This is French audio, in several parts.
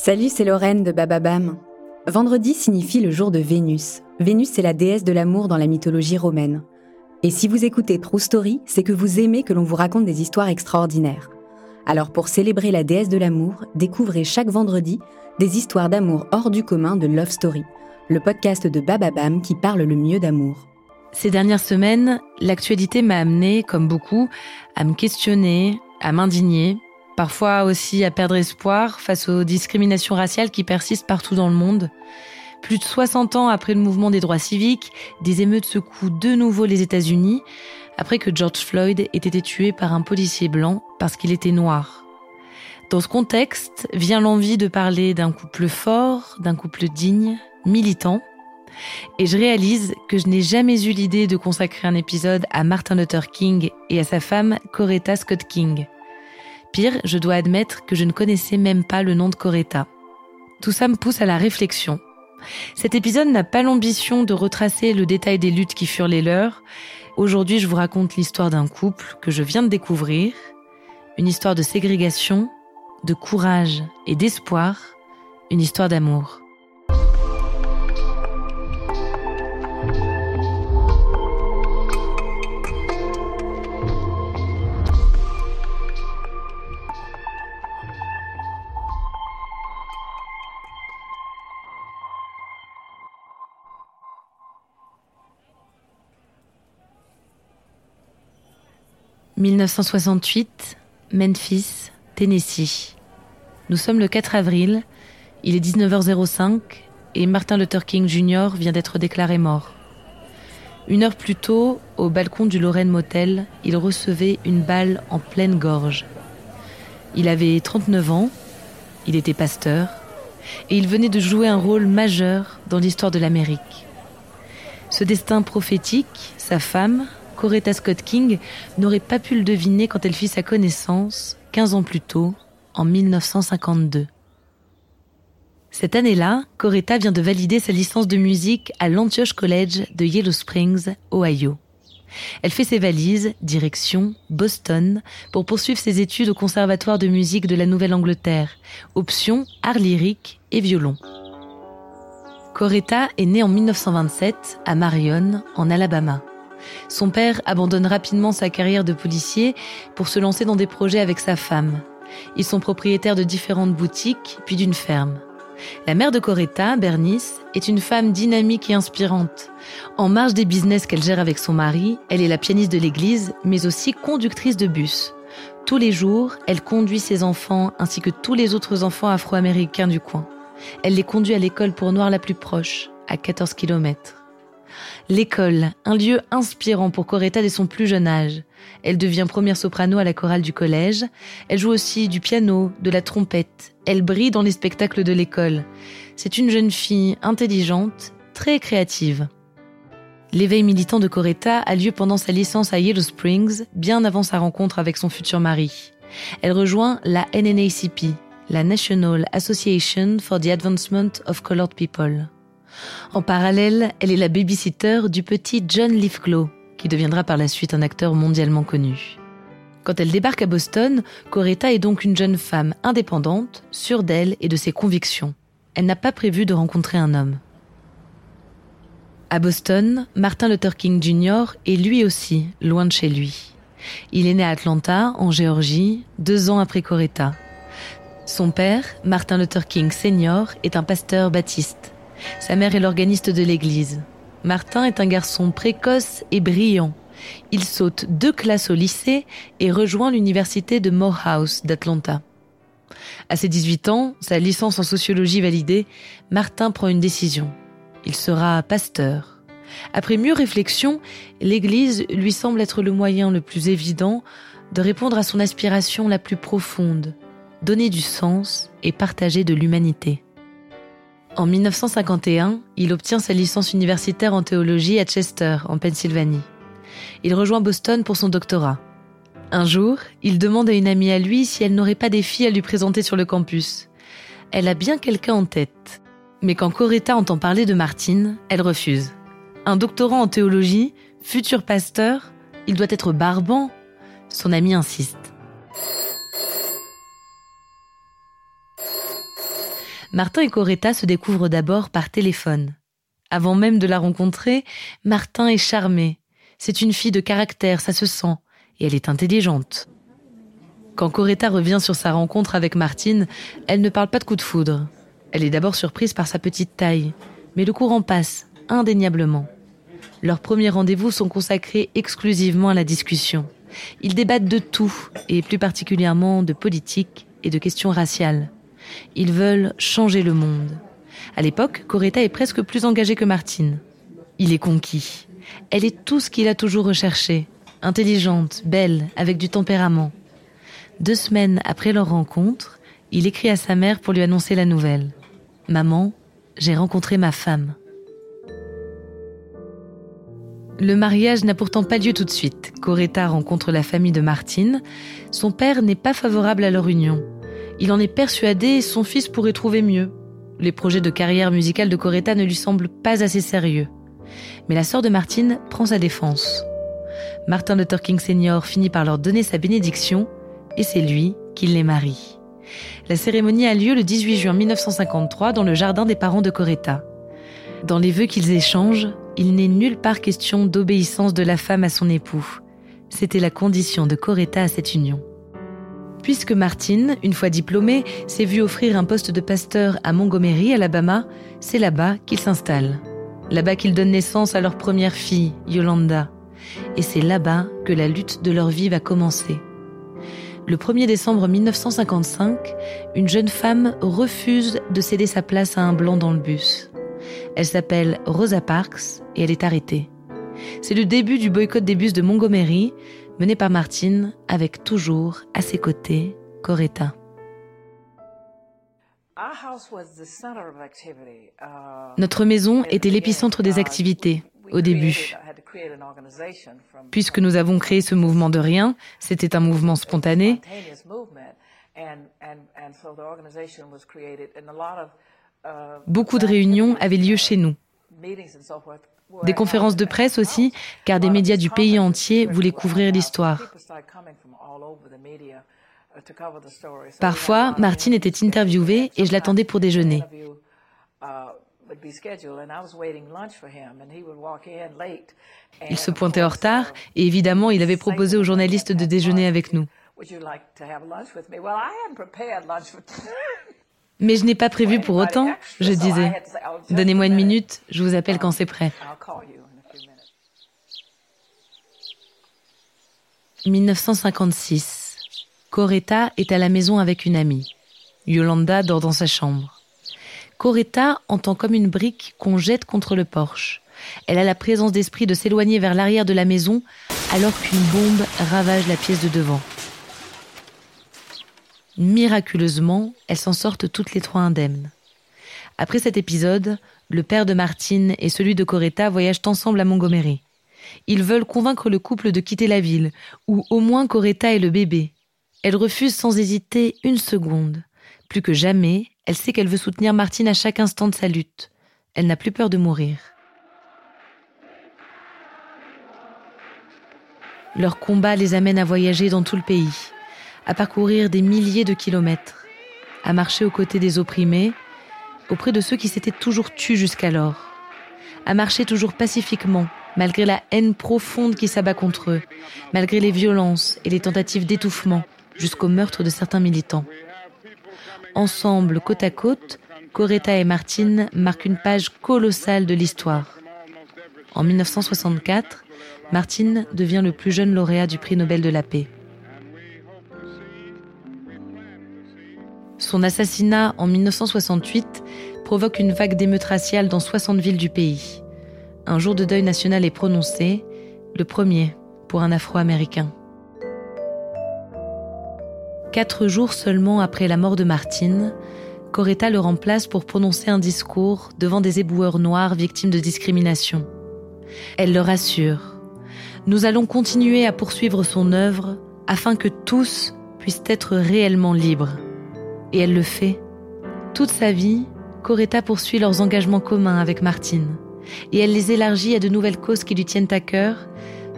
Salut, c'est Lorraine de Bababam. Vendredi signifie le jour de Vénus. Vénus, c'est la déesse de l'amour dans la mythologie romaine. Et si vous écoutez True Story, c'est que vous aimez que l'on vous raconte des histoires extraordinaires. Alors pour célébrer la déesse de l'amour, découvrez chaque vendredi des histoires d'amour hors du commun de Love Story, le podcast de Bababam qui parle le mieux d'amour. Ces dernières semaines, l'actualité m'a amené, comme beaucoup, à me questionner, à m'indigner, parfois aussi à perdre espoir face aux discriminations raciales qui persistent partout dans le monde. Plus de 60 ans après le mouvement des droits civiques, des émeutes secouent de nouveau les États-Unis après que George Floyd ait été tué par un policier blanc parce qu'il était noir. Dans ce contexte vient l'envie de parler d'un couple fort, d'un couple digne, militant. Et je réalise que je n'ai jamais eu l'idée de consacrer un épisode à Martin Luther King et à sa femme Coretta Scott King. Pire, je dois admettre que je ne connaissais même pas le nom de Coretta. Tout ça me pousse à la réflexion. Cet épisode n'a pas l'ambition de retracer le détail des luttes qui furent les leurs. Aujourd'hui, je vous raconte l'histoire d'un couple que je viens de découvrir, une histoire de ségrégation, de courage et d'espoir, une histoire d'amour. 1968, Memphis, Tennessee. Nous sommes le 4 avril, il est 19h05 et Martin Luther King Jr. vient d'être déclaré mort. Une heure plus tôt, au balcon du Lorraine Motel, il recevait une balle en pleine gorge. Il avait 39 ans, il était pasteur, et il venait de jouer un rôle majeur dans l'histoire de l'Amérique. Ce destin prophétique, sa femme, Coretta Scott King n'aurait pas pu le deviner quand elle fit sa connaissance 15 ans plus tôt, en 1952. Cette année-là, Coretta vient de valider sa licence de musique à l'Antioch College de Yellow Springs, Ohio. Elle fait ses valises, direction Boston, pour poursuivre ses études au Conservatoire de musique de la Nouvelle-Angleterre, option art lyrique et violon. Coretta est née en 1927 à Marion, en Alabama. Son père abandonne rapidement sa carrière de policier pour se lancer dans des projets avec sa femme. Ils sont propriétaires de différentes boutiques, puis d'une ferme. La mère de Coretta, Bernice, est une femme dynamique et inspirante. En marge des business qu'elle gère avec son mari, elle est la pianiste de l'église, mais aussi conductrice de bus. Tous les jours, elle conduit ses enfants ainsi que tous les autres enfants afro-américains du coin. Elle les conduit à l'école pour noirs la plus proche, à 14 km. L'école, un lieu inspirant pour Coretta dès son plus jeune âge. Elle devient première soprano à la chorale du collège. Elle joue aussi du piano, de la trompette. Elle brille dans les spectacles de l'école. C'est une jeune fille intelligente, très créative. L'éveil militant de Coretta a lieu pendant sa licence à Yellow Springs, bien avant sa rencontre avec son futur mari. Elle rejoint la NNACP, la National Association for the Advancement of Colored People. En parallèle, elle est la babysitter du petit John Lithgow, qui deviendra par la suite un acteur mondialement connu. Quand elle débarque à Boston, Coretta est donc une jeune femme indépendante, sûre d'elle et de ses convictions. Elle n'a pas prévu de rencontrer un homme. À Boston, Martin Luther King Jr. est lui aussi loin de chez lui. Il est né à Atlanta, en Géorgie, deux ans après Coretta. Son père, Martin Luther King Sr., est un pasteur baptiste. Sa mère est l'organiste de l'église. Martin est un garçon précoce et brillant. Il saute deux classes au lycée et rejoint l'université de Morehouse d'Atlanta. À ses 18 ans, sa licence en sociologie validée, Martin prend une décision. Il sera pasteur. Après mieux réflexion, l'Église lui semble être le moyen le plus évident de répondre à son aspiration la plus profonde, donner du sens et partager de l'humanité. En 1951, il obtient sa licence universitaire en théologie à Chester, en Pennsylvanie. Il rejoint Boston pour son doctorat. Un jour, il demande à une amie à lui si elle n'aurait pas des filles à lui présenter sur le campus. Elle a bien quelqu'un en tête. Mais quand Coretta entend parler de Martine, elle refuse. Un doctorant en théologie, futur pasteur, il doit être barbant. Son ami insiste. Martin et Coretta se découvrent d'abord par téléphone. Avant même de la rencontrer, Martin est charmé. C'est une fille de caractère, ça se sent, et elle est intelligente. Quand Coretta revient sur sa rencontre avec Martine, elle ne parle pas de coup de foudre. Elle est d'abord surprise par sa petite taille, mais le courant passe, indéniablement. Leurs premiers rendez-vous sont consacrés exclusivement à la discussion. Ils débattent de tout, et plus particulièrement de politique et de questions raciales. Ils veulent changer le monde. À l'époque, Coretta est presque plus engagée que Martine. Il est conquis. Elle est tout ce qu'il a toujours recherché. Intelligente, belle, avec du tempérament. Deux semaines après leur rencontre, il écrit à sa mère pour lui annoncer la nouvelle. Maman, j'ai rencontré ma femme. Le mariage n'a pourtant pas lieu tout de suite. Coretta rencontre la famille de Martine. Son père n'est pas favorable à leur union. Il en est persuadé, son fils pourrait trouver mieux. Les projets de carrière musicale de Coretta ne lui semblent pas assez sérieux. Mais la sœur de Martine prend sa défense. Martin Luther King Senior finit par leur donner sa bénédiction et c'est lui qui les marie. La cérémonie a lieu le 18 juin 1953 dans le jardin des parents de Coretta. Dans les vœux qu'ils échangent, il n'est nulle part question d'obéissance de la femme à son époux. C'était la condition de Coretta à cette union. Puisque Martine, une fois diplômée, s'est vue offrir un poste de pasteur à Montgomery, Alabama, c'est là-bas qu'il s'installe. Là-bas qu'il donne naissance à leur première fille, Yolanda. Et c'est là-bas que la lutte de leur vie va commencer. Le 1er décembre 1955, une jeune femme refuse de céder sa place à un blanc dans le bus. Elle s'appelle Rosa Parks et elle est arrêtée. C'est le début du boycott des bus de Montgomery, mené par Martine, avec toujours à ses côtés Coretta. Notre maison était l'épicentre des activités au début. Puisque nous avons créé ce mouvement de rien, c'était un mouvement spontané. Beaucoup de réunions avaient lieu chez nous. Des conférences de presse aussi, car des médias du pays entier voulaient couvrir l'histoire. Parfois, Martine était interviewée et je l'attendais pour déjeuner. Il se pointait en retard et évidemment, il avait proposé aux journalistes de déjeuner avec nous. Mais je n'ai pas prévu pour autant, je disais. Donnez-moi une minute, je vous appelle quand c'est prêt. 1956. Coretta est à la maison avec une amie. Yolanda dort dans sa chambre. Coretta entend comme une brique qu'on jette contre le porche. Elle a la présence d'esprit de s'éloigner vers l'arrière de la maison alors qu'une bombe ravage la pièce de devant. Miraculeusement, elles s'en sortent toutes les trois indemnes. Après cet épisode, le père de Martine et celui de Coretta voyagent ensemble à Montgomery. Ils veulent convaincre le couple de quitter la ville, ou au moins Coretta et le bébé. Elle refuse sans hésiter une seconde. Plus que jamais, elle sait qu'elle veut soutenir Martine à chaque instant de sa lutte. Elle n'a plus peur de mourir. Leur combat les amène à voyager dans tout le pays à parcourir des milliers de kilomètres, à marcher aux côtés des opprimés, auprès de ceux qui s'étaient toujours tués jusqu'alors, à marcher toujours pacifiquement, malgré la haine profonde qui s'abat contre eux, malgré les violences et les tentatives d'étouffement, jusqu'au meurtre de certains militants. Ensemble, côte à côte, Coretta et Martine marquent une page colossale de l'histoire. En 1964, Martine devient le plus jeune lauréat du prix Nobel de la paix. Son assassinat en 1968 provoque une vague d'émeutes raciales dans 60 villes du pays. Un jour de deuil national est prononcé, le premier pour un Afro-Américain. Quatre jours seulement après la mort de Martine, Coretta le remplace pour prononcer un discours devant des éboueurs noirs victimes de discrimination. Elle leur assure Nous allons continuer à poursuivre son œuvre afin que tous puissent être réellement libres. Et elle le fait. Toute sa vie, Coretta poursuit leurs engagements communs avec Martine. Et elle les élargit à de nouvelles causes qui lui tiennent à cœur,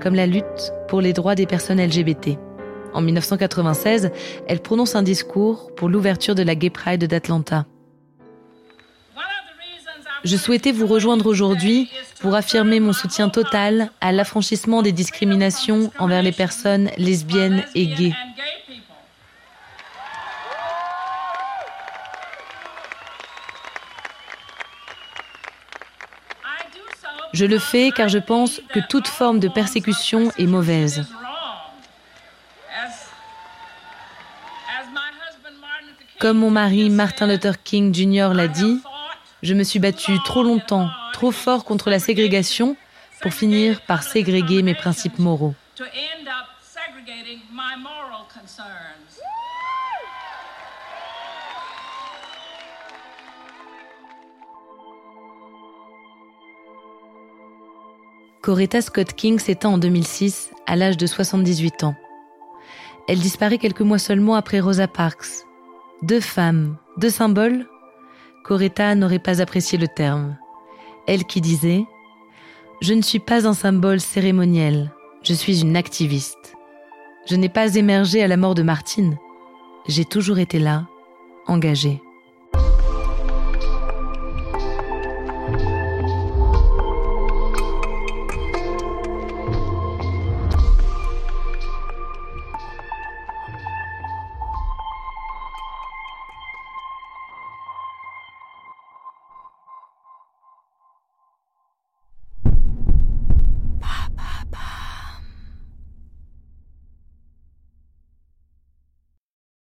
comme la lutte pour les droits des personnes LGBT. En 1996, elle prononce un discours pour l'ouverture de la Gay Pride d'Atlanta. Je souhaitais vous rejoindre aujourd'hui pour affirmer mon soutien total à l'affranchissement des discriminations envers les personnes lesbiennes et gays. Je le fais car je pense que toute forme de persécution est mauvaise. Comme mon mari Martin Luther King Jr. l'a dit, je me suis battue trop longtemps, trop fort contre la ségrégation pour finir par ségréguer mes principes moraux. Coretta Scott King s'éteint en 2006 à l'âge de 78 ans. Elle disparaît quelques mois seulement après Rosa Parks. Deux femmes, deux symboles Coretta n'aurait pas apprécié le terme. Elle qui disait ⁇ Je ne suis pas un symbole cérémoniel, je suis une activiste. Je n'ai pas émergé à la mort de Martine, j'ai toujours été là, engagée.